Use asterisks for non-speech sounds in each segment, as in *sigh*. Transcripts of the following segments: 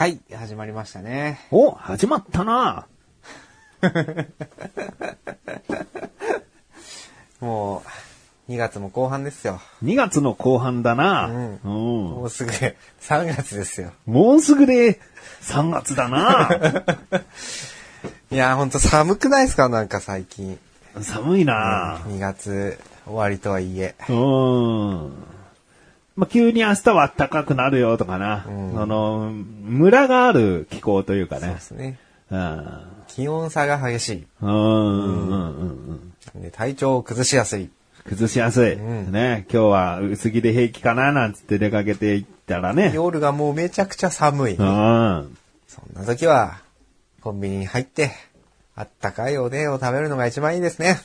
はい、始まりましたね。お、始まったな *laughs* もう、2月も後半ですよ。2月の後半だな、うんうんもうすぐ3月ですよ。もうすぐで3月だな *laughs* いやーほんと寒くないですか？なんか最近。寒いな2月終わりとはいえ。うん。まあ、急に明日は暖かくなるよとかな。うんその、ムラがある気候というかねそうで。すね。うん。気温差が激しい。うん、うん、うん、うん。で体調を崩しやすい。崩しやすい。うんね。今日は薄着で平気かななんつって出かけていったらね。夜がもうめちゃくちゃ寒い。うん。そんな時は、コンビニに入って、あったかいおでんを食べるのが一番いいですね。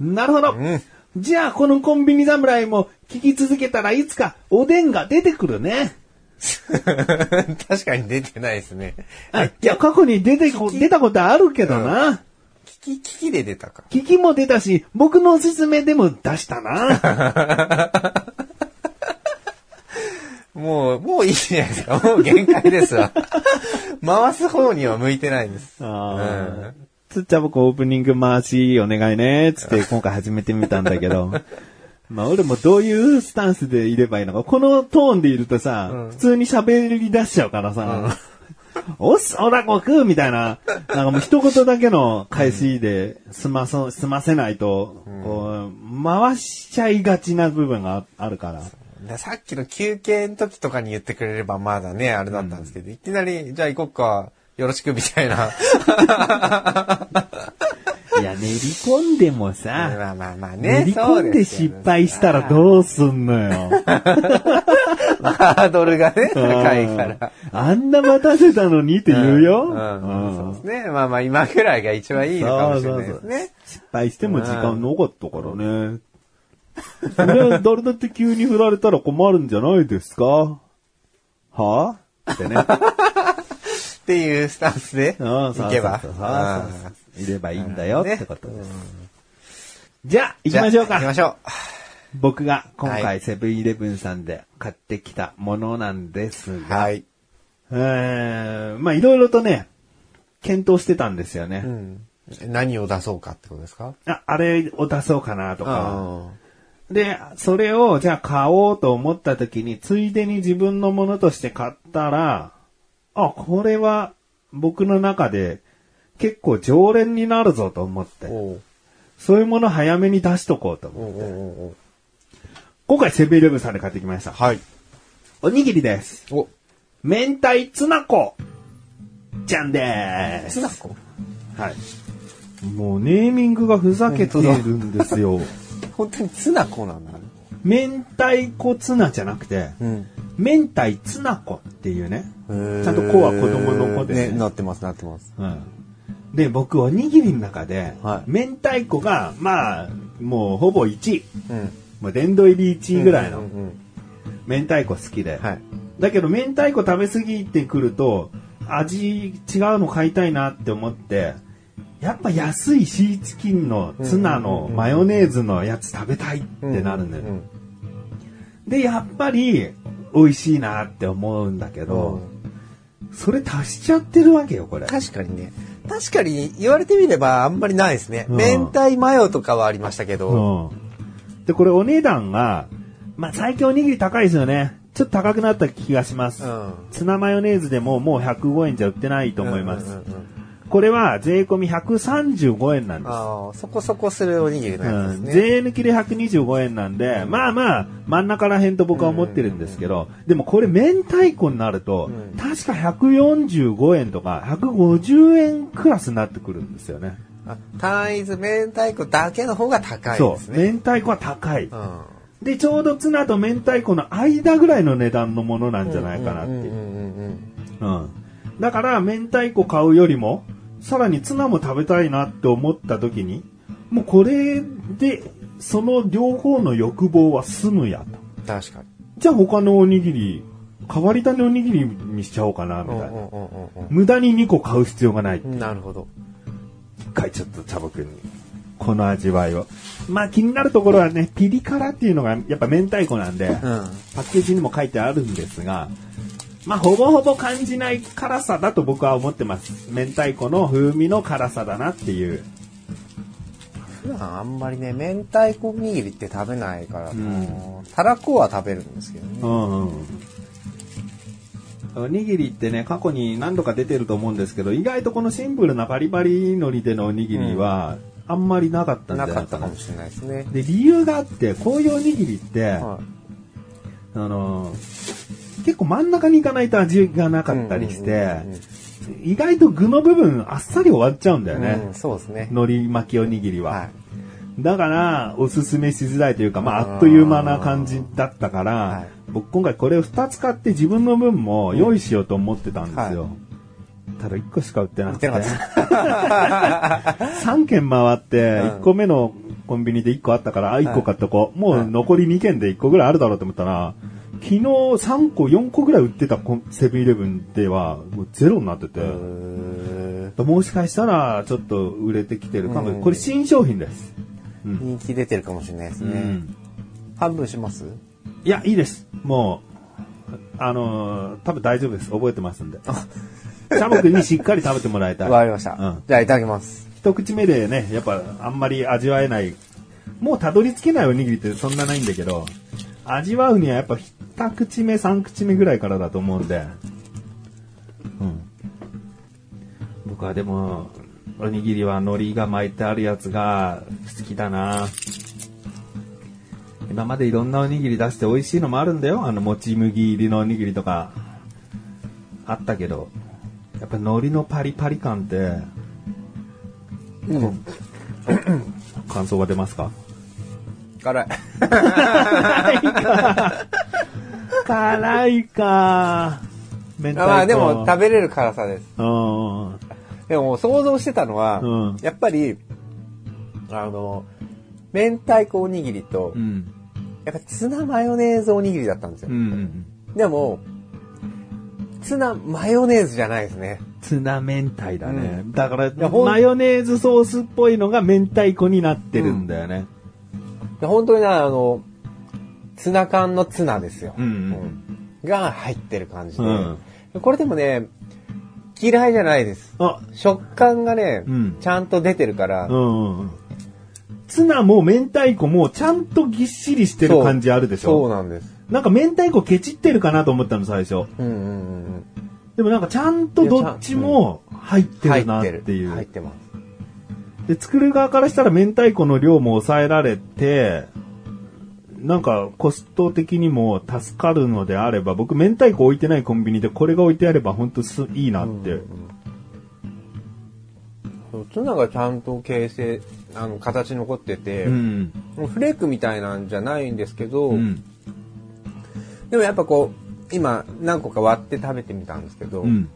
なるほど。うん。じゃあ、このコンビニ侍も聞き続けたらいつかおでんが出てくるね。確かに出てないですね。あいや、過去に出てこ、出たことあるけどな。聞き、聞きで出たか。聞きも出たし、僕のおすすめでも出したな。*laughs* もう、もういいじゃないですか。もう限界ですわ。*laughs* 回す方には向いてないです。ああ。つっちゃ僕オープニング回しお願いね、つって今回始めてみたんだけど。*laughs* まあ俺もどういうスタンスでいればいいのか。このトーンでいるとさ、うん。普通に喋り出しちゃうからさ、*laughs* おっす、おらこくみたいな、なんかもう一言だけの返しで済まそ、済ませないと、こう、回しちゃいがちな部分がああるから。でさっきの休憩の時とかに言ってくれればまだね、あれだったんですけど、いきなり、じゃあ行こっか、よろしくみたいな。*laughs* いや、練り込んでもさ、まあまあまあね。練り込んで失敗したらうどうすんのよ。*laughs* ハードルがね、高いから。あんな待たせたのにって言うよ。うんうんそうですね。まあまあ今ぐらいが一番いいのかもしれないですね。失敗しても時間なかったからね。それは誰だって急に振られたら困るんじゃないですか？は？ぁってね。っていうスタンスでうん行けば。いればいいんだよねってことです。じゃあ、行きましょうじゃあ行きか。ましょ僕が今は回セブンイレブンさんで買ってきたものなんですう。が、はい。えー、まあいろいろとね、検討してたんですよね。うん。何を出そうかってことですか？ああれを出そうかなとか。あで、それをじゃあ買おうと思った時に、ついでに自分のものとして買ったら、あ、これは僕の中で結構常連になるぞと思って、おうそういうもの早めに出しとこうとおう思って。おうおう今回セブンイレブンさんで買ってきました。はい。おにぎりです。お、明太ツナ粉ちゃんです。ツナコ？はい。もうネーミングがふざけているんですよ。*laughs* 本当にツナコなんだね。明太子ツナじゃなくて、うん。明太ツナ粉っていうね。ちゃんと子は子供の子ですねね。なってます、なってます。うん。で、僕、おにぎりの中で、はい明太子が、まあ、もうほぼ1位。うん。もう殿堂入り1位ぐらいのうんうん明太子好きで。はい。だけど、明太子食べ過ぎてくると、味違うの買いたいなって思って、やっぱ安いシーチキンのツナのマヨネーズのやつ食べたいってなるんだよ。うんで、やっぱり、美味しいなって思うんだけど、それ足しちゃってるわけよ、これ。確かにね。確かに言われてみればあんまりないですね。うん明太マヨとかはありましたけど。うん。で、これお値段が、まあ、最近おにぎり高いですよね。ちょっと高くなった気がします。うん。ツナマヨネーズでももう105円じゃ売ってないと思います。うんうんうんうんこれは税込み135円なんです。ああ、そこそこするおにぎりのうん、ですね。税抜きで125円なんで、まあまあ、真ん中ら辺と僕は思ってるんですけど、でもこれ明太子になると、うん確か145円とか150円クラスになってくるんですよね。あ単一明太子だけの方が高いそうです。ね。明太子は高い。うん。で、ちょうどツナと明太子の間ぐらいの値段のものなんじゃないかなっていう。うんうんうんうんうん。だから、明太子買うよりも、さらにツナも食べたいなって思った時に、もうこれで、その両方の欲望は済むやと。確かに。じゃあ他のおにぎり、変わり種おにぎりにしちゃおうかな、みたいな。無駄に2個買う必要がない。うんなるほど。一回ちょっと茶僕に、この味わいを。まあ気になるところはね、ピリ辛っていうのがやっぱ明太子なんで、うん。パッケージにも書いてあるんですが、まあ、ほぼほぼ感じない辛さだと僕は思ってます。明太子の風味の辛さだなっていう。普段あんまりね、明太子おにぎりって食べないから、んたらこは食べるんですけどね。うんうん。おにぎりってね、過去に何度か出てると思うんですけど、意外とこのシンプルなバリバリ海苔でのおにぎりは、あんまりなかったんじゃなないかなかったかも。しれないですね。で、理由があって、こういうおにぎりって、はあの結構真ん中に行かないと味がなかったりしてうんうんうんうん、意外と具の部分あっさり終わっちゃうんだよい。ね。うん、そうですね。海苔巻きおにぎりは。はい。だから、おすすめしづらいというか、まあ、あっという間な感じだったから、はい僕今回これを2つ買って自分の分も用意しようと思ってたんですよ。はただ1個しか売ってなくて。売ってな3軒回って、うん1個目のコンビニで1個あったから、あ、1個買っとこう。もう残り2軒で1個ぐらいあるだろうと思ったら、昨日3個、4個ぐらい売ってたセブンイレブンでは、もうゼロになってて。うもしかしたら、ちょっと売れてきてるかも。うんこれ新商品です。うん人気出てるかもしれないですね。うん半分します？いや、いいです。もう、あのー多分大丈夫です。覚えてますんで。シャボ君にしっかり食べてもらいたい。わかりました。うんじゃあいただきます。一口目でね、やっぱあんまり味わえない。もうたどり着けないおにぎりってそんなないんだけど、味わうにはやっぱ二口目、三口目ぐらいからだと思うんで。うん。僕はでも、おにぎりは海苔が巻いてあるやつが好きだな今までいろんなおにぎり出して美味しいのもあるんだよ。あの、もち麦入りのおにぎりとか、あったけど、やっぱ海苔のパリパリ感って、うん。*coughs* 感想が出ますか？辛い。*laughs* 辛いか。明太子まあでも食べれる辛さです。でも想像してたのは、うんやっぱり、あの、明太子おにぎりと、うん。やっぱツナマヨネーズおにぎりだったんですよ。うんうん。でも、ツナマヨネーズじゃないですね。ツナ明太だね。うだから、マヨネーズソースっぽいのが明太子になってるんだよね。で本当にね、あの、ツナ缶のツナですよ。うんうんうんが入ってる感じで、うんこれでもね、嫌いじゃないです。あ、食感がね、うんちゃんと出てるから、うんうんうん。ツナも明太子もちゃんとぎっしりしてる感じあるでしそうょなんです。なんか明太子ケチってるかなと思ったの最初。うんうんうんでもなんかちゃんとどっちも入ってるなっ。ていう。入ってます。で、作る側からしたら明太子の量も抑えられて、なんかコスト的にも助かるのであれば、僕明太子置いてないコンビニでこれが置いてあれば本当すいいなって。そうツナがちゃんと形成、あの、形残ってて、うん。フレークみたいなんじゃないんですけど、うん。でもやっぱこう、今何個か割って食べてみたんですけど、うん。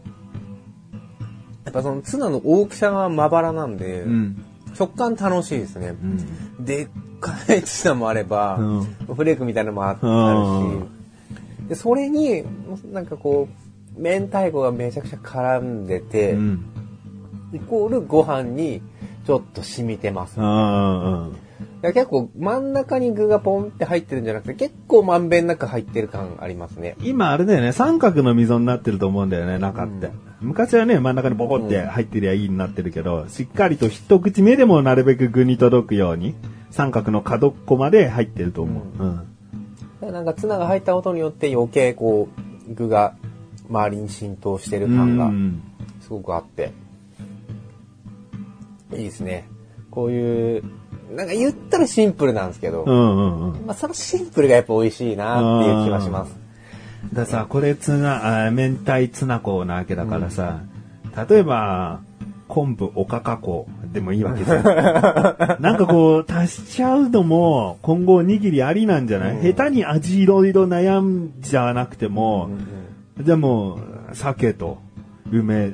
やっぱそのツナの大きさがまばらなんで、うん。食感楽しいですね。うん。でっかいツナもあれば、うんフレークみたいなのもあるし、でそれに、なんかこう、明太子がめちゃくちゃ絡んでて、うん。イコールご飯にちょっと染みてます。結構真ん中に具がポンって入ってるんじゃなくて、結構まんべんなく入ってる感ありますね。今あれだよね、三角の溝になってると思うんだよね、中って。昔はね、真ん中にボコって入ってりゃいいになってるけど、しっかりと一口目でもなるべく具に届くように、三角の角っこまで入ってると思う。うん。だからなんかツナが入ったことによって余計こう、具が周りに浸透してる感がうんすごくあって、いいですね。こういう、なんか言ったらシンプルなんですけど、うんうんうん。まあそのシンプルがやっぱ美味しいなっていう気がします。ださ、これツナ、あ明太ツナ粉なわけだからさ、例えば、昆布、おかか粉でもいいわけじゃん。*laughs* なんかこう、足しちゃうのも、今後おにぎりありなんじゃない、下手に味いろいろ悩んじゃなくても、でも、鮭と梅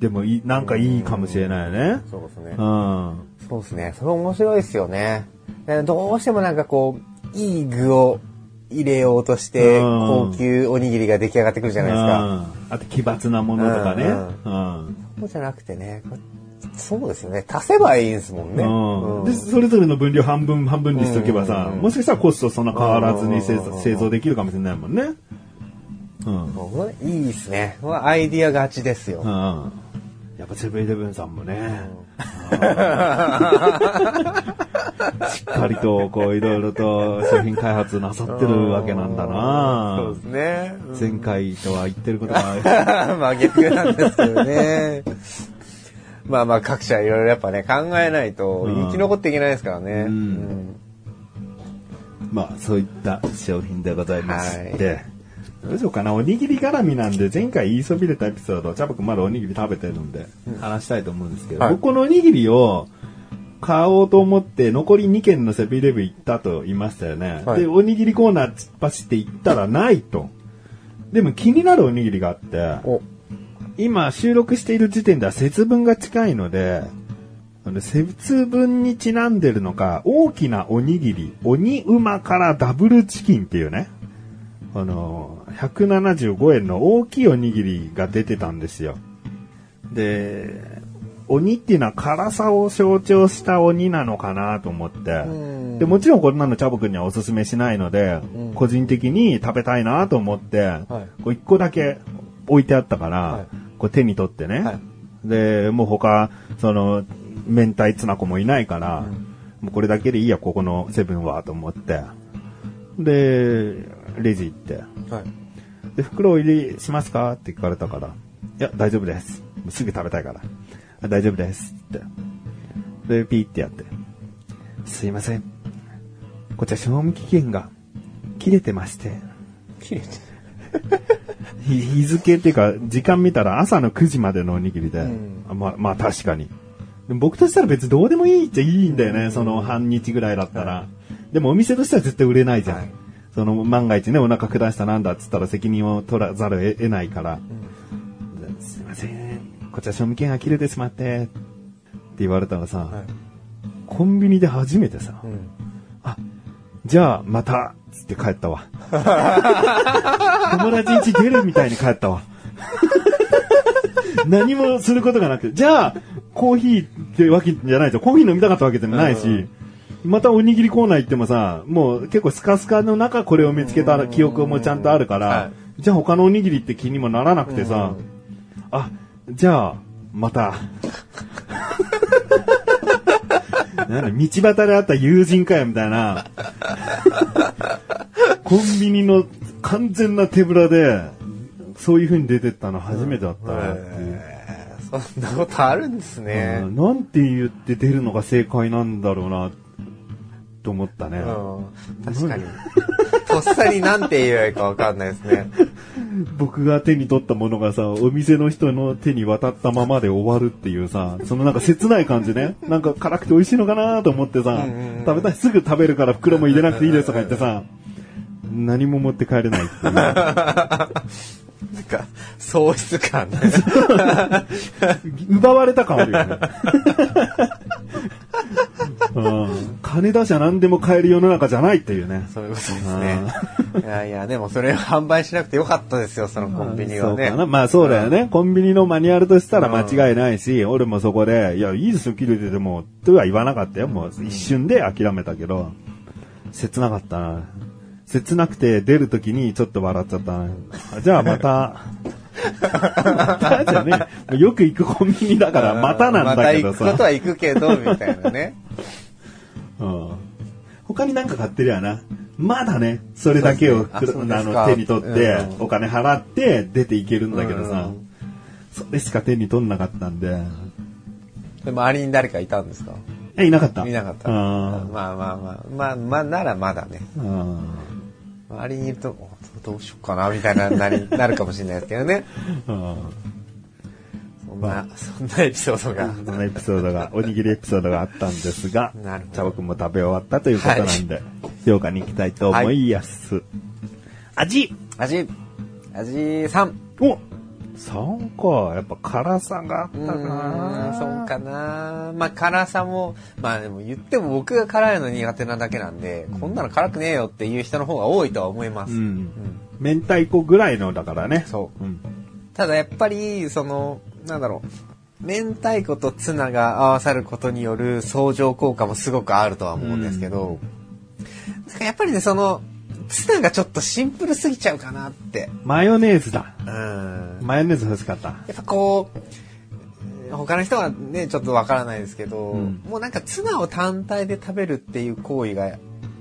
でもいい、なんかいいかもしれないよね。そうですねう。ん。そうですね。それ面白いですよね。どうしてもなんかこう、いい具を入れようとして、うん高級おにぎりが出来上がってくるじゃないですか。うんあと奇抜なものとかね。ううん。そうじゃなくてね、こそうですよね。足せばいいんですもんね。うんうんで、それぞれの分量半分半分にしとけばさ、うんもしかしたらコストそんな変わらずに製うん造製造できるかもしれないもんね。うん。いいですね。これはアイディア勝ちですよ。うん。やっぱセブンイレブンさんもね、しっかりとこういろいろと商品開発なさってるわけなんだそうなですね。前回とは言ってることが、*laughs* まあ逆なんですけどね。まあまあ各社いろいろやっぱね考えないとうん生き残っていけないですからね。うん。うん。まあそういった商品でございまして、どうしようかな、おにぎり絡みなんで、前回言いそびれたエピソード、チャボくんまだおにぎり食べてるんで、話したいと思うんですけど、はい。僕このおにぎりを買おうと思って、残り2軒のセブンイレブン行ったと言いましたよね。はいで、おにぎりコーナー突っ走って行ったらないと。でも気になるおにぎりがあって、お、今収録している時点では節分が近いので、節分にちなんでるのか、大きなおにぎり、鬼馬からダブルチキンっていうね、あの、175円の大きいおにぎりが出てたんですよ。で、鬼っていうのは辛さを象徴した鬼なのかなと思ってん、で、もちろんこんなのチャボくんにはおすすめしないので、うん個人的に食べたいなと思って、はいこう一個だけ置いてあったから、はいこう手に取ってね、はいで、もう他、その、明太ツナ子もいないから、もうこれだけでいいや、ここのセブンは、と思って。で、レジ行って。はい。で、袋を入れしますか？って聞かれたから、いや、大丈夫です。すぐ食べたいから。あ大丈夫です。って。で、ピーってやって。すいません。こちら賞味期限が切れてまして、切れて日 *laughs* 日付っていうか、時間見たら朝の9時までのおにぎりで、うんあまあ、まあ確かに。僕としたら別にどうでもいいっちゃいいんだよね、その半日ぐらいだったら。でもお店としては絶対売れないじゃん。はいその万が一ね、お腹下したなんだっつったら責任を取らざるを得得ないから、すいません、こちら賞味期限が切れてしまって、って言われたらさ、はい。コンビニで初めてさ、うん。あ、じゃあまた、つって帰ったわ。友達ん家出るみたいに帰ったわ。*laughs* 何もすることがなくて、じゃあ、コーヒーってわけじゃないと、コーヒー飲みたかったわけでもないし、うんまたおにぎりコーナー行ってもさ、もう結構スカスカの中これを見つけた記憶もちゃんとあるから、はじゃあ他のおにぎりって気にもならなくてさ、あ、じゃあ、また。*laughs* なんだ、道端で会った友人かよ、みたいな。コンビニの完全な手ぶらで、そういう風に出てったの初めてだったなっていう。えーそんなことあるんですね。うんなんて言って出るのが正解なんだろうな、と思ったね。うん確かに。*laughs* とっさになんて言えばいいかわかんないですね。僕が手に取ったものがさ、お店の人の手に渡ったままで終わるっていうさ、そのなんか切ない感じね。なんか辛くて美味しいのかなと思ってさ、うんうんうん食べたい、すぐ食べるから袋も入れなくていいですとか言ってさ、何も持って帰れないっていう。*laughs* なんか、喪失感ね。*laughs* 奪われた感あるよね。うん、金出しゃ何でも買える世の中じゃないっていうね。そういうことですね。いやいや、でもそれを販売しなくてよかったですよ、そのコンビニはねそ。まあそうだよね。コンビニのマニュアルとしたら間違いないし、俺もそこで、いや、いいですよ、切れてても、とは言わなかったよ。もう一瞬で諦めたけど、切なかったな。切なくて出るときにちょっと笑っちゃったな。あじゃあまた、またじゃねえよく行くコンビニだから、またなんだけどさ。また行くことは行くけど、みたいなね。うん。他になんか買ってるやな。まだね、それだけをね。あの手に取って、うん。お金払って出ていけるんだけどさ、うん。それしか手に取んなかったんで、で周りに誰かいたんですか？え、いなかった。いなかった。うん。まあまあまあ。まあ、まあ、ならまだね。うん。周りにいると、おどうしようかな、みたいな、なり、なるかもしれないですけどね。まあ、そんなエピソードが。そのエピソードが、おにぎりエピソードがあったんですが、なるほどチャボくんも食べ終わったということなんで、評価に行きたいと思います。味味、味3。お !3 か。やっぱ辛さがあったうーかん、そうかな。まあ辛さも、まあでも言っても僕が辛いの苦手なだけなんで、こんなの辛くねえよっていう人の方が多いとは思います。うん。明太子ぐらいのだからね。。そううん。ただやっぱり、その、なんだろう。明太子とツナが合わさることによる相乗効果もすごくあるとは思うんですけど、やっぱりね、その、ツナがちょっとシンプルすぎちゃうかなって。マヨネーズだ。うん。マヨネーズ欲しかった。やっぱこう、他の人はね、ちょっとわからないですけど、うんもうなんかツナを単体で食べるっていう行為が、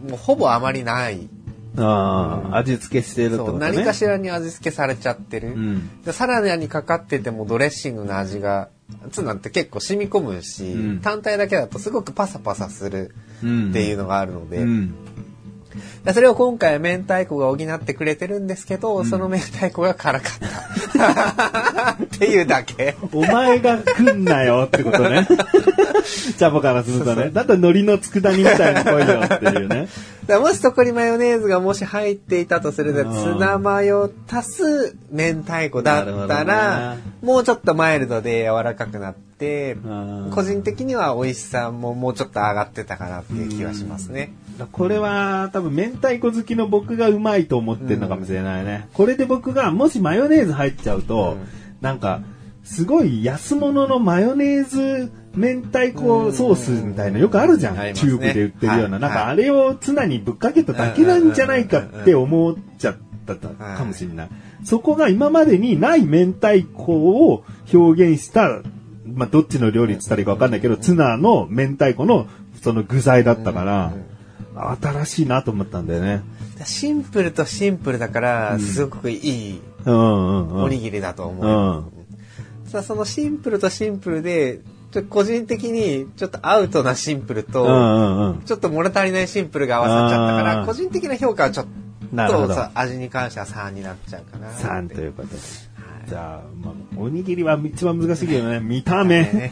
もうほぼあまりない。ああ、味付けしてるってことね。何かしらに味付けされちゃってる。うん。でサラダにかかっててもドレッシングの味が、ツナって結構染み込むし、うん単体だけだとすごくパサパサするうん。っていうのがあるので、うん。でそれを今回は明太子が補ってくれてるんですけど、その明太子が辛かった。*laughs* っていうだけ。お前が来んなよってことね。*laughs* チャボからするとね。だったら海苔の佃煮みたいに来いよっていうね。*laughs* だもしそこにマヨネーズがもし入っていたとすると、うんツナマヨ足す明太子だったら、もうちょっとマイルドで柔らかくなってうん、個人的には美味しさももうちょっと上がってたかなっていう気はしますね。これは多分明太子好きの僕がうまいと思ってるのかもしれないね。これで僕がもしマヨネーズ入っちゃうと、うん。なんか、すごい安物のマヨネーズ明太子ソースみたいなよくあるじゃん。ね。チューブで売ってるような。はい。なんかあれをツナにぶっかけただけなんじゃないかって思っちゃったかもしれない。そこが今までにない明太子を表現した、まあ、どっちの料理って言ったらいいかわかんないけど、ツナの明太子のその具材だったから、新しいなと思ったんだよね。シンプルとシンプルだから、すごくいい。おにぎりだと思う。うん。そのシンプルとシンプルで、ちょ個人的にちょっとアウトなシンプルと。ちょっと物足りないシンプルが合わさっちゃったから、個人的な評価はちょっとさ味に関しては3になっちゃうかなって。3ということで。じゃあ、まあ、おにぎりは一番難しいけどね、見た目。*laughs*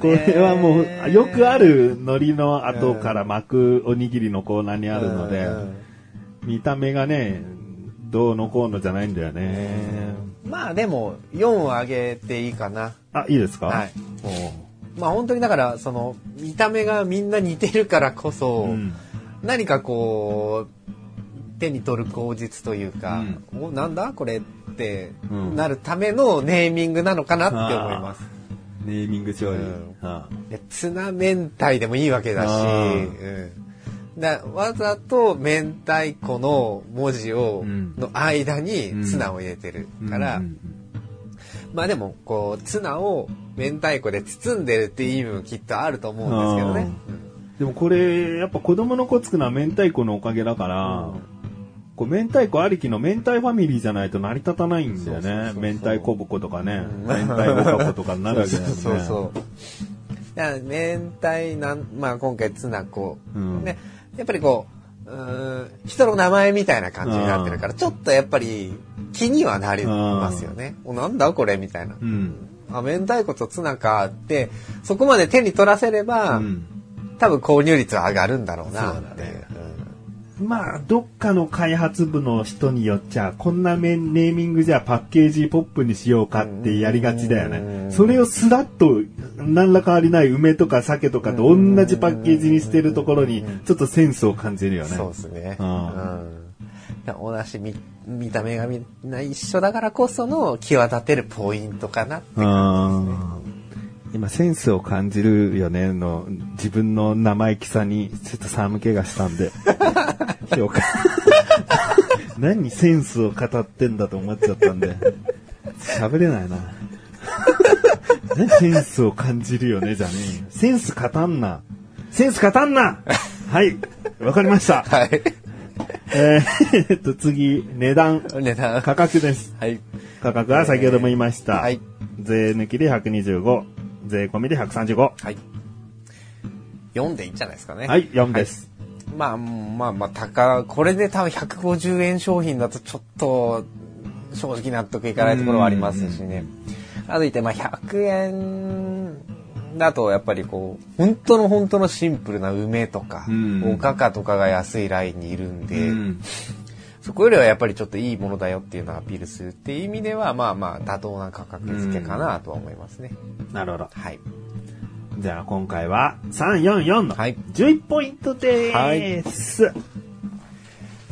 これはもう、よくある海苔の後から巻くおにぎりのコーナーにあるのでうん、見た目がね、どうのこうのじゃないんだよね。まあでも、4を上げていいかな。あ、いいですか？はい。おまあ本当にだから、その、見た目がみんな似てるからこそ、うん何かこう、手に取る口実というか、お、なんだこれってうん。なるためのネーミングなのかなって思います。ネーミング勝利。うん。あでツナ明太でもいいわけだし、あうん、だわざと明太子の文字を、うん。の間にうん。ツナを入れてるから、うんうんまあでもこうツナを明太子で包んでるっていう意味もきっとあると思うんですけどね。でもこれ、やっぱ子供の子つくのは明太子のおかげだから、こう明太子ありきの明太ファミリーじゃないと成り立たないんだよね。明太子ぼことかね、うん明太子かことかになるわけだよね。そうそう明太なん、まあ今回ツナ子、うんね、やっぱりこう、うーん人の名前みたいな感じになってるから、ちょっとやっぱり気にはなりますよね。お、なんだこれみたいな。うん。あ、明太子とツナかって、そこまで手に取らせれば、うん多分購入率は上がるんだろうなって。そうまあ、どっかの開発部の人によっちゃ、こんなネーミングじゃパッケージポップにしようかってやりがちだよね。それをスラッと、何ら変わりない梅とか鮭とかと同じパッケージにしてるところに、ちょっとセンスを感じるよね。そうですね。ううんん。同じ見見た目がみんな一緒だからこその際立てるポイントかなってうん今、センスを感じるよねの、自分の生意気さに、ちょっと寒気がしたんで、*laughs* 評価。*laughs* 何センスを語ってんだと思っちゃったんで、喋れないな。*laughs* 何センスを感じるよねじゃねえよ。センス語んな。センス語んなはい、わかりました。はい。えーえっと、次、値段、値段。価格です。はい。価格は先ほども言いました。はい。税抜きで125、税込みで135。はい。4でいいんじゃないですかね。はい、4です。まあ、まあまあ、高、これで多分150円商品だとちょっと、正直納得いかないところはありますしね。あといって、まあ、100円だとやっぱりこう、本当の本当のシンプルな梅とか、うんおかかとかが安いラインにいるんで、うんそこよりはやっぱりちょっといいものだよっていうのをアピールするっていう意味では、まあまあ、妥当な価格付けかなとは思いますね。なるほど。はい。じゃあ今回は344のはい11ポイントでーす。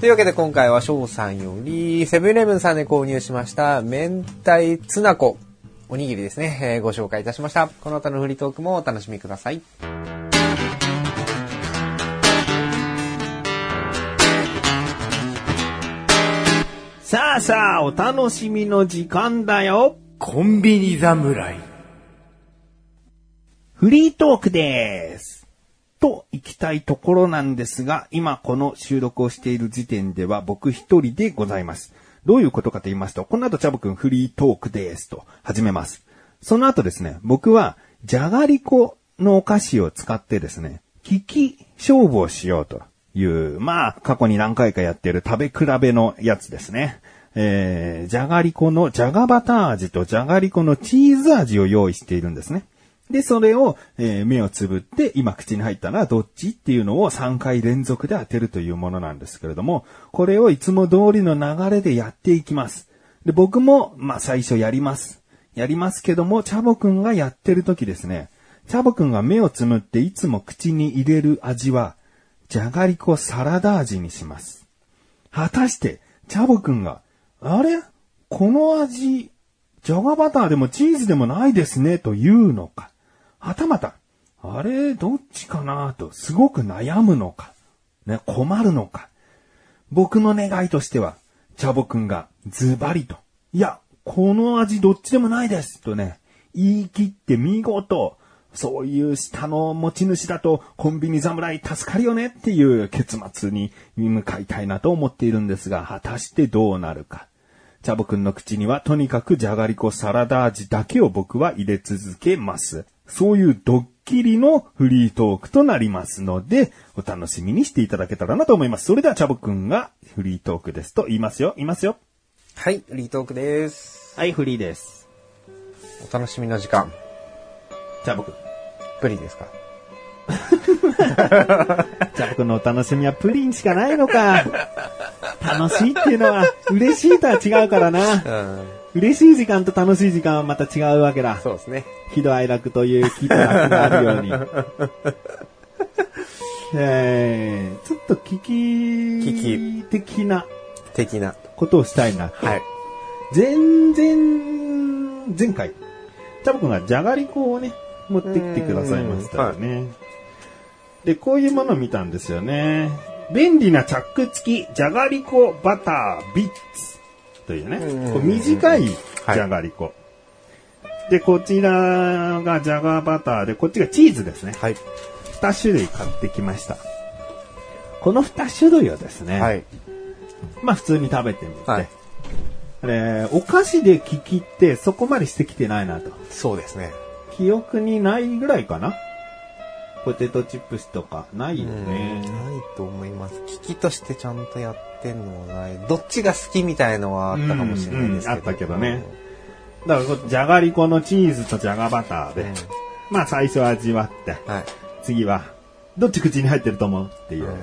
というわけで今回は翔さんよりセブンイレブンさんで購入しました明太ツナコおにぎりですね、えーご紹介いたしました。この他のフリートークもお楽しみください。さあさあ、お楽しみの時間だよ。コンビニ侍。フリートークです。と行きたいところなんですが、今この収録をしている時点では僕一人でございます。どういうことかと言いますと、この後チャボくんフリートークですと始めます。その後ですね、僕はじゃがりこのお菓子を使ってですね、利き勝負をしようという、まあ過去に何回かやってる食べ比べのやつですね。えー、じゃがりこのじゃがバター味とじゃがりこのチーズ味を用意しているんですね。で、それを、えー目をつぶって、今口に入ったのはどっちっていうのを3回連続で当てるというものなんですけれども、これをいつも通りの流れでやっていきます。で、僕も、まあ、最初やります。やりますけども、チャボくんがやってる時ですね、チャボくんが目をつむっていつも口に入れる味は、じゃがりこサラダ味にします。果たして、チャボくんが、あれ？この味、じゃがバターでもチーズでもないですね、というのか。はたまた、あれ、どっちかな？と、すごく悩むのか。ね、困るのか。僕の願いとしては、チャボくんがズバリと、いや、この味どっちでもないですとね、言い切って見事、そういう下の持ち主だとコンビニ侍助かるよねっていう結末に向かいたいなと思っているんですが、果たしてどうなるか。チャボくんの口にはとにかくじゃがりこサラダ味だけを僕は入れ続けます。そういうドッキリのフリートークとなりますので、お楽しみにしていただけたらなと思います。それではチャボくんがフリートークですと言いますよ。言いますよ。はい、フリートークです。はい、フリーです。お楽しみの時間。チャボくん。プリンですか？チャボくんのお楽しみはプリンしかないのか。楽しいっていうのは嬉しいとは違うからな。うん。嬉しい時間と楽しい時間はまた違うわけだ。そうですね。喜怒哀楽という喜と楽があるように。*laughs* えー、ちょっと危機的な的な。ことをしたいなと。はい。前々、前回、チャボくんがじゃがりこをね、持ってきてくださいましたよね。で、こういうものを見たんですよね。便利なチャック付きじゃがりこバタービッツというね、うんこう短いじゃがりこ。で、こちらがじゃがバターで、こっちがチーズですね。はい。2種類買ってきました。この2種類をですね、はい。まあ普通に食べてみて、はいえーお菓子で聞きってそこまでしてきてないなと。そうですね。記憶にないぐらいかなポテトチップスとかないよね。ないと思います。機器としてちゃんとやってんのはない。どっちが好きみたいのはあったかもしれないですけど。うんうんあったけどねだからじゃがりこのチーズとじゃがバターで、うんまあ最初味わって、はい。次は、どっち口に入ってると思うっていううん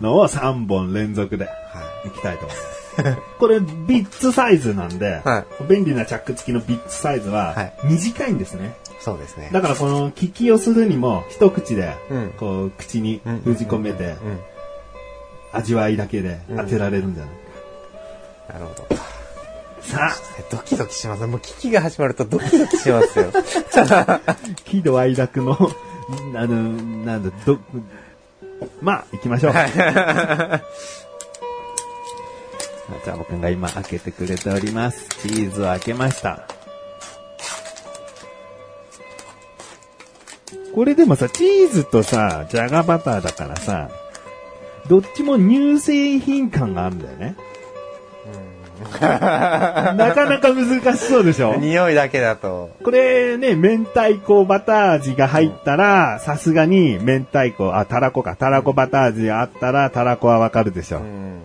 のを3本連続ではいきたいと思います。これ、ビッツサイズなんで、は便利なチャック付きのビッツサイズははい短いんですね。そうですね。だからこの利きをするにも一口でうんこう口にうん封じ込めてうん。味わいだけで当てられるんじゃない？なるほど。さあ、ドキドキします。もう機器が始まるとドキドキしますよ。*laughs* 喜怒哀楽の、あの、なんだ、ど、まあ、行きましょう。*laughs* じゃあ僕が今開けてくれております。チーズを開けました。これでもさ、チーズとさ、じゃがバターだからさ、どっちも乳製品感があるんだよね。なかなか難しそうでしょ？匂いだけだと。これね、明太子バター味が入ったら、さすがに明太子、あ、たらこか、たらこバター味があったら、たらこはわかるでしょ。うん。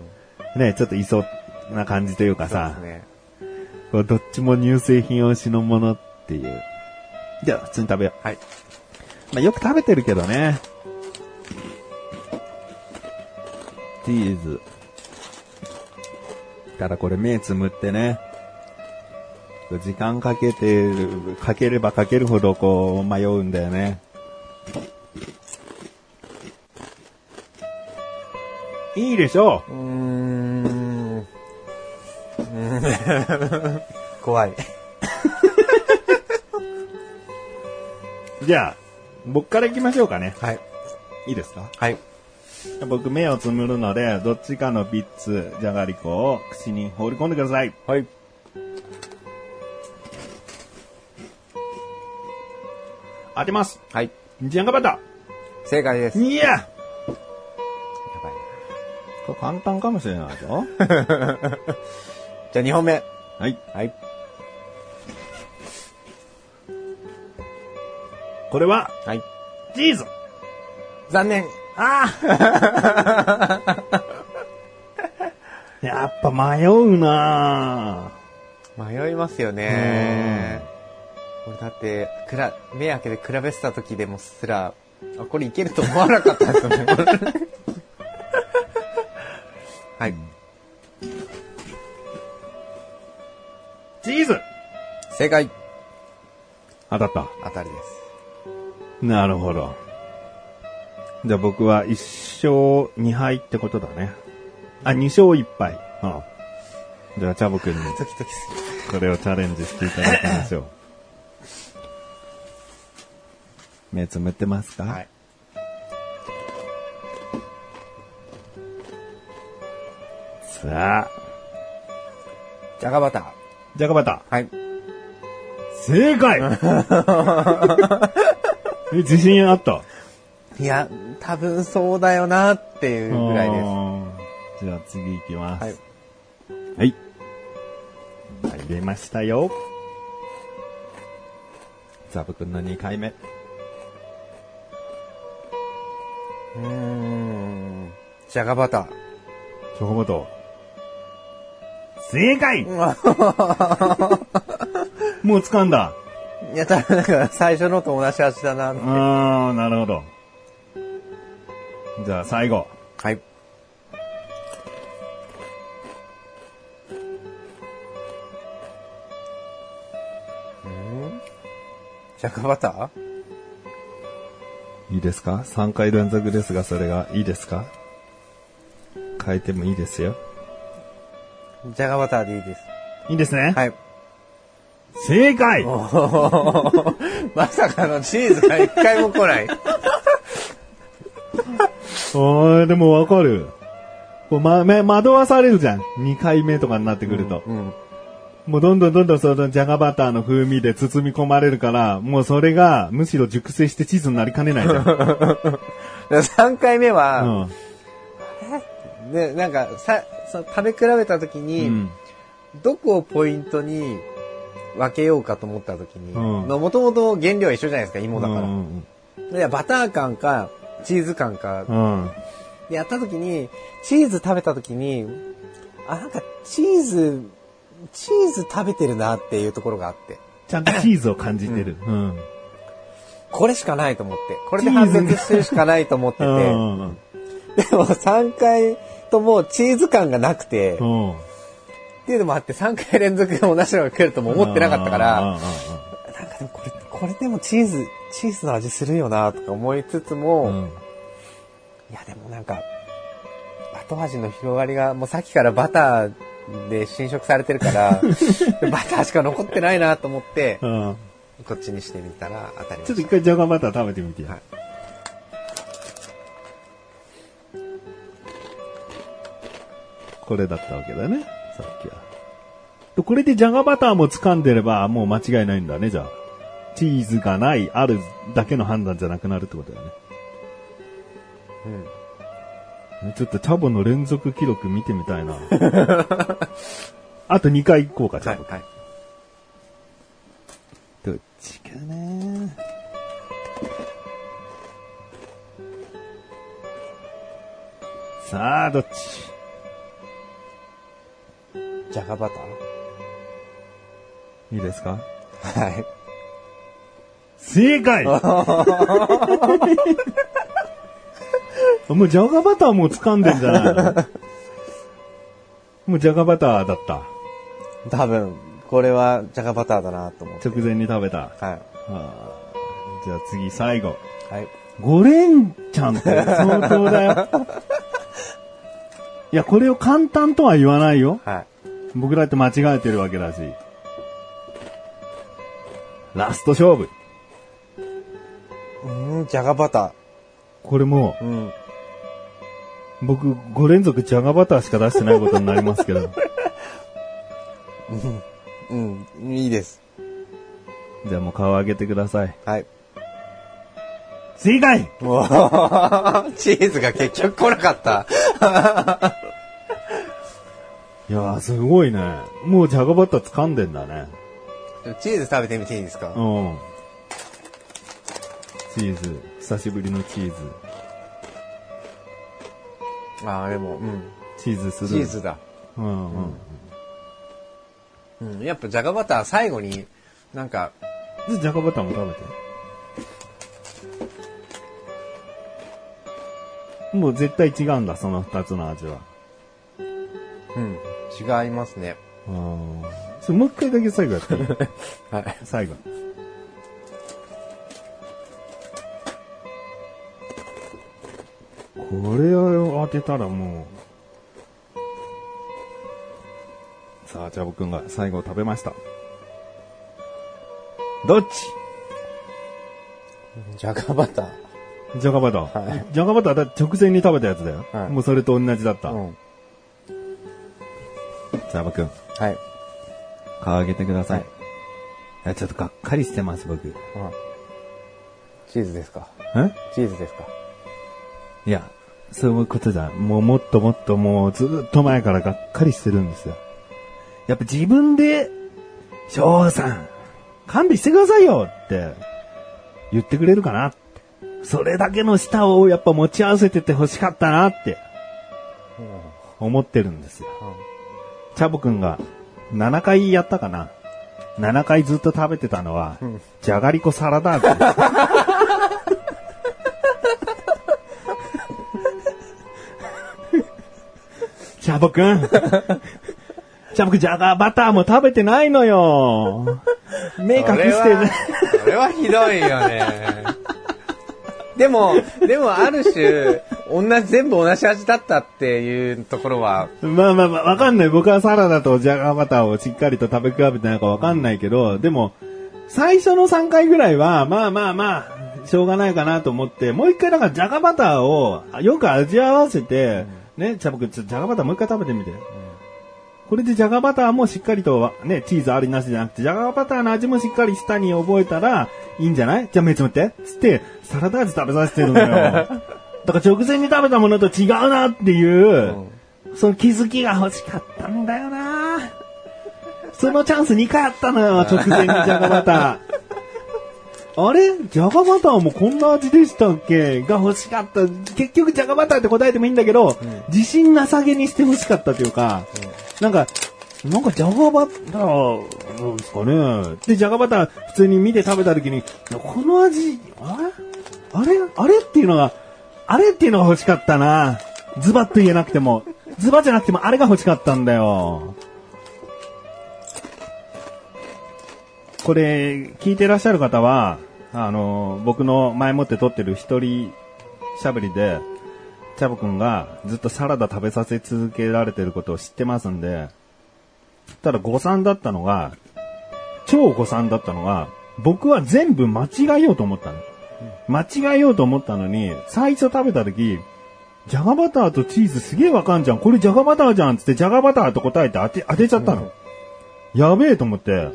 ね、ちょっといそうな感じというかさね。こうどっちも乳製品推しのものっていう。じゃあ、普通に食べよう。はい。まあ、よく食べてるけどね。チーズ。ただこれ目つむってね。時間かけてる、かければかけるほどこう迷うんだよね。いいでしょ？う。うーん *laughs* 怖い。*laughs* じゃあ、僕から行きましょうかね。はい。いいですか？はい。僕目をつむるので、どっちかのビッツ、じゃがりこを口に放り込んでください。はい。当てます。はい。じゃがバタ正解です。ー。いややばいこれ簡単かもしれないぞ。な。*laughs* じゃあ2本目。はい。はい。これは、はい。チーズ残念。ああやっぱ迷うな迷いますよね。俺だって、くら、目開けて比べてた時でもすら、あ、これいけると思わなかったですよね。*laughs* はい。チーズ正解。当たった。当たりです。なるほど。じゃあ僕は1勝2敗ってことだね。あ、2勝1敗。うん。じゃあ、チャボくんに。これをチャレンジしていただきましょう。*laughs* 目つむってますか？はい。さあ、じゃがバター。じゃがバタはい。ー。正解 *laughs* え自信あった？いや、多分そうだよなっていうぐらいです。す。じゃあ次行きます。はい。はい。入れましたよ。ザブくんの2回目。うーん。じゃがバター。チョコボト。正解 *laughs* もう掴んだ。いや、多分なんか最初のと同じ味だな。あー、なるほど。じゃあ最後。はい。うん？じゃがバター？いいですか ?3 回連続ですが、それがいいですか？変えてもいいですよ。じゃがバターでいいです。いいですね。はい。正解 *laughs* まさかのチーズが一回も来ない。*laughs* おー、でもわかる。こうま、め惑わされるじゃん。2回目とかになってくると。うん。もうどんどんどんどんそのジャガバターの風味で包み込まれるから、もうそれがむしろ熟成してチーズになりかねないじゃん。*laughs* 3回目は、うん。で、なんか、さ、その食べ比べた時に、うん。どこをポイントに分けようかと思った時に、うんもともと原料は一緒じゃないですか、芋だから。うん。でバター感か、チーズ感か、うん。でやった時に、チーズ食べた時に、あ、なんかチーズ、チーズ食べてるなっていうところがあって。ちゃんとチーズを感じてる。うん。これしかないと思って。これで判別するしかないと思ってて。うん。でも3回ともチーズ感がなくて、っうん。ていうのもあって3回連続で同じのが来るとも思ってなかったから、なんかでもこれ、これでもチーズ、チーズの味するよなとか思いつつも、うん。うんいやでもなんか、後味の広がりがもうさっきからバターで侵食されてるから、*laughs* バターしか残ってないなと思って、うん。こっちにしてみたら当たりましちょっと一回ジャガバター食べてみてよ。はい。これだったわけだね、さっきは。とこれでジャガバターも掴んでればもう間違いないんだね、じゃあ。チーズがない、あるだけの判断じゃなくなるってことだよね。た。うん。ちょっとチャボの連続記録見てみたいな。*laughs* あと2回行こうか、チャボ。。はいはい。どっちかなさあ、どっち？じゃがバタいいですか？はい。正解 *laughs* もうジャガバターもう掴んでんじゃないの？もうジャガバターだった。多分、これはじゃがバターだなと思って。直前に食べた。はい。はあじゃあ次最後。はい。5連チャンって相当だよ。*laughs* いや、これを簡単とは言わないよ。はい。僕だって間違えてるわけだし。ラスト勝負。うーん、じゃがバタこれもー。うん。う、僕5連続ジャガバターしか出してないことになりますけど。うん、いいです。じゃあもう顔上げてください。はい。正解チーズが結局来なかった。いやー、すごいね。もうジャガバター掴んでんだね。チーズ食べてみていいですか？うん。チーズ。久しぶりのチーズ。ああ、でも、うん。チーズする。チーズだ。うんうん。うん。やっぱじゃがバター最後に、なんか、で、ジャガバターも食べて。もう絶対違うんだ、その二つの味は。うん。違いますね。うん。それもう一回だけ最後やっていい？*laughs* はい。最後。これを当てたらもう。さあ、ジャボくんが最後食べました。どっち？じゃがバター。ジャガバター。はいジャガバターだ直前に食べたやつだよ。はいもうそれと同じだった。うん。ジャボくん、はい。顔上げてください。はいいや、ちょっとがっかりしてます、僕。うん。チーズですか？え？チーズですか？いや、そういうことじゃん。もうもっともっともうずーっと前からがっかりしてるんですよ。やっぱ自分で、翔さん、勘弁してくださいよって言ってくれるかなって。それだけの舌をやっぱ持ち合わせてて欲しかったなって思ってるんですよ。チャボくんが7回やったかな。7回ずっと食べてたのは、んじゃがりこサラダ味。*laughs* チャボくん。チャボくん、じゃがバターも食べてないのよ。目隠しては、それはひどいよね。でも、でもある種、同じ、全部同じ味だったっていうところは、まあまあまあ、わかんない。僕はサラダとジャガバターをしっかりと食べ比べてないかわかんないけど、でも、最初の3回ぐらいは、まあまあまあ、しょうがないかなと思って、もう一回だからジャガバターをよく味合わせて、ね、チャボくん、ちょっとジャガバターもう一回食べてみて。これでジャガバターもしっかりと、ね、チーズありなしじゃなくて、ジャガバターの味もしっかり舌に覚えたら、いいんじゃない？じゃあ目つむって。つって、サラダ味食べさせてるのよ。だから直前に食べたものと違うなっていう、その気づきが欲しかったんだよな。そのチャンス2回あったのよ、直前にジャガバタ。ー。*laughs* あれ？ジャガバターもこんな味でしたっけ？が欲しかった。結局ジャガバターって答えてもいいんだけど、自信なさげにして欲しかったというか、なんか、なんかジャガバター、なんですかね。で、ジャガバター普通に見て食べた時に、この味、あれ？あれ？あれ？っていうのが、あれっていうのが欲しかったな。ズバッと言えなくても。ズバじゃなくてもあれが欲しかったんだよ。これ、聞いてらっしゃる方は、あの、僕の前もって撮ってる一人しゃべりで、チャボくんがずっとサラダ食べさせ続けられてることを知ってますんで、ただ誤算だったのが、超誤算だったのが、僕は全部間違えようと思ったの。間違えようと思ったのに、最初食べた時、ジャガバターとチーズすげえわかんじゃん。これジャガバターじゃんっつって、ジャガバターと答えて当て、当てちゃったの。やべえと思って。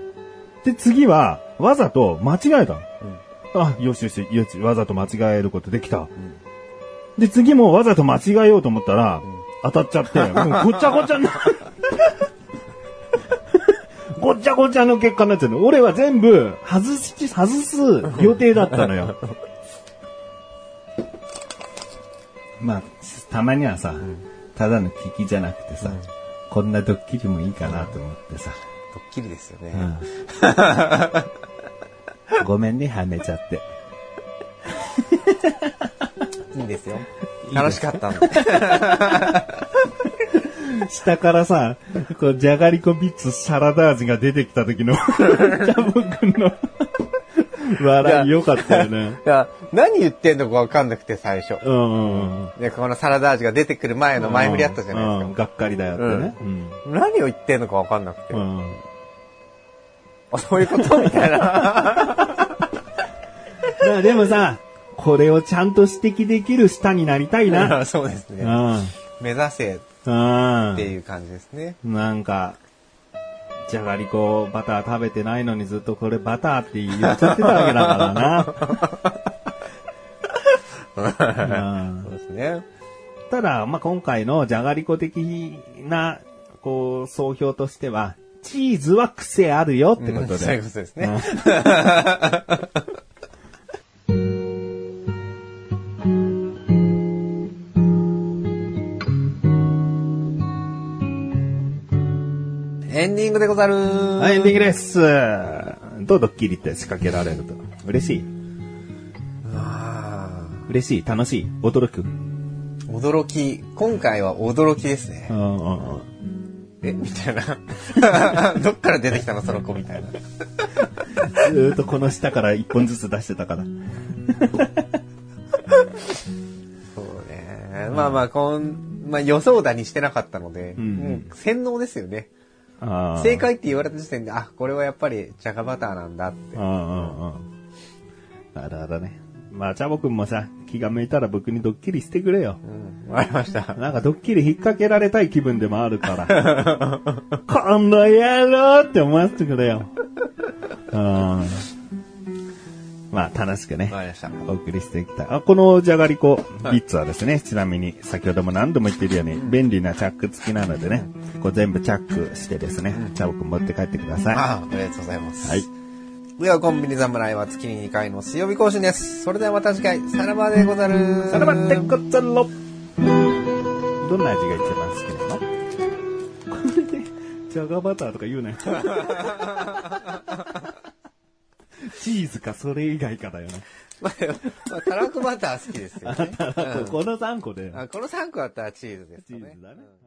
で、次は、わざと間違えたの。あ、よしよし、よし、わざと間違えることできた。で、次もわざと間違えようと思ったら、当たっちゃって、もうごちゃごちゃにな、ごちゃごちゃの結果になっちゃうの。俺は全部、外し、外す予定だったのよ。まあ、たまにはさ、ただの聞きじゃなくてさ、こんなドッキリもいいかなと思ってさ、ドッキリですよね。うん。*laughs* ごめんね、はめちゃって。いいんですよ。楽しかったんで。下からさ、こう、じゃがりこビッツサラダ味が出てきた時の、ジャボくんの笑い良かったよね。いや、何言ってんのかわかんなくて最初。うんうんうん。で、このサラダ味が出てくる前の前振りあったじゃないですか。うんがっかりだよってね。うん。何を言ってんのかわかんなくて。うん。あ、そういうことみたいな。*laughs* まあでもさ、これをちゃんと指摘できる舌になりたいな。*laughs* そうですね。うん。目指せっうん。ていう感じですね。なんか、じゃがりこバター食べてないのにずっとこれバターって言っちゃってたわけだからな。う *laughs* んそうですね。ただ、まあ、今回のじゃがりこ的な、こう、総評としては、チーズは癖あるよってことで。そういうことですね。*laughs* エンディングでござるはい、エンディングです。どうドッキリって仕掛けられると。嬉しいあ嬉しい楽しい驚くー驚き。今回は驚きですねう。んうんうんえみたいな。*laughs* どっから出てきたの？その子みたいな。ずーっとこの下から一本ずつ出してたから。そうね。まあまあ、こん、まあ予想だにしてなかったので、んもう洗脳ですよね。正解って言われた時点で、あ、これはやっぱりジャガバターなんだって。うんうんうん。あるあるね。まあ、チャボくんもさ、気が向いたら僕にドッキリしてくれよ。うん、わかりました。なんかドッキリ引っ掛けられたい気分でもあるから。*laughs* この野郎って思わせてくれよ。うん。まあ、楽しくね。お送りしていきたい。あ、このじゃがりこビッツはですね、ちなみに先ほども何度も言ってるように、便利なチャック付きなのでね、こう全部チャックしてですね、チャボくん持って帰ってください。ああ、ありがとうございます。はい。では、コンビニ侍は月に2回の水曜日更新です。それではまた次回、さらばでござる。さらばってこざろ。どんな味が一番好きなの？*laughs* これで、ジャガバターとか言うなよ。*laughs* *laughs* チーズかそれ以外かだよね。まあ、まあたらこバター好きですよね。この3個で。あこの3個だったらチーズですチよね。ーズだね。うん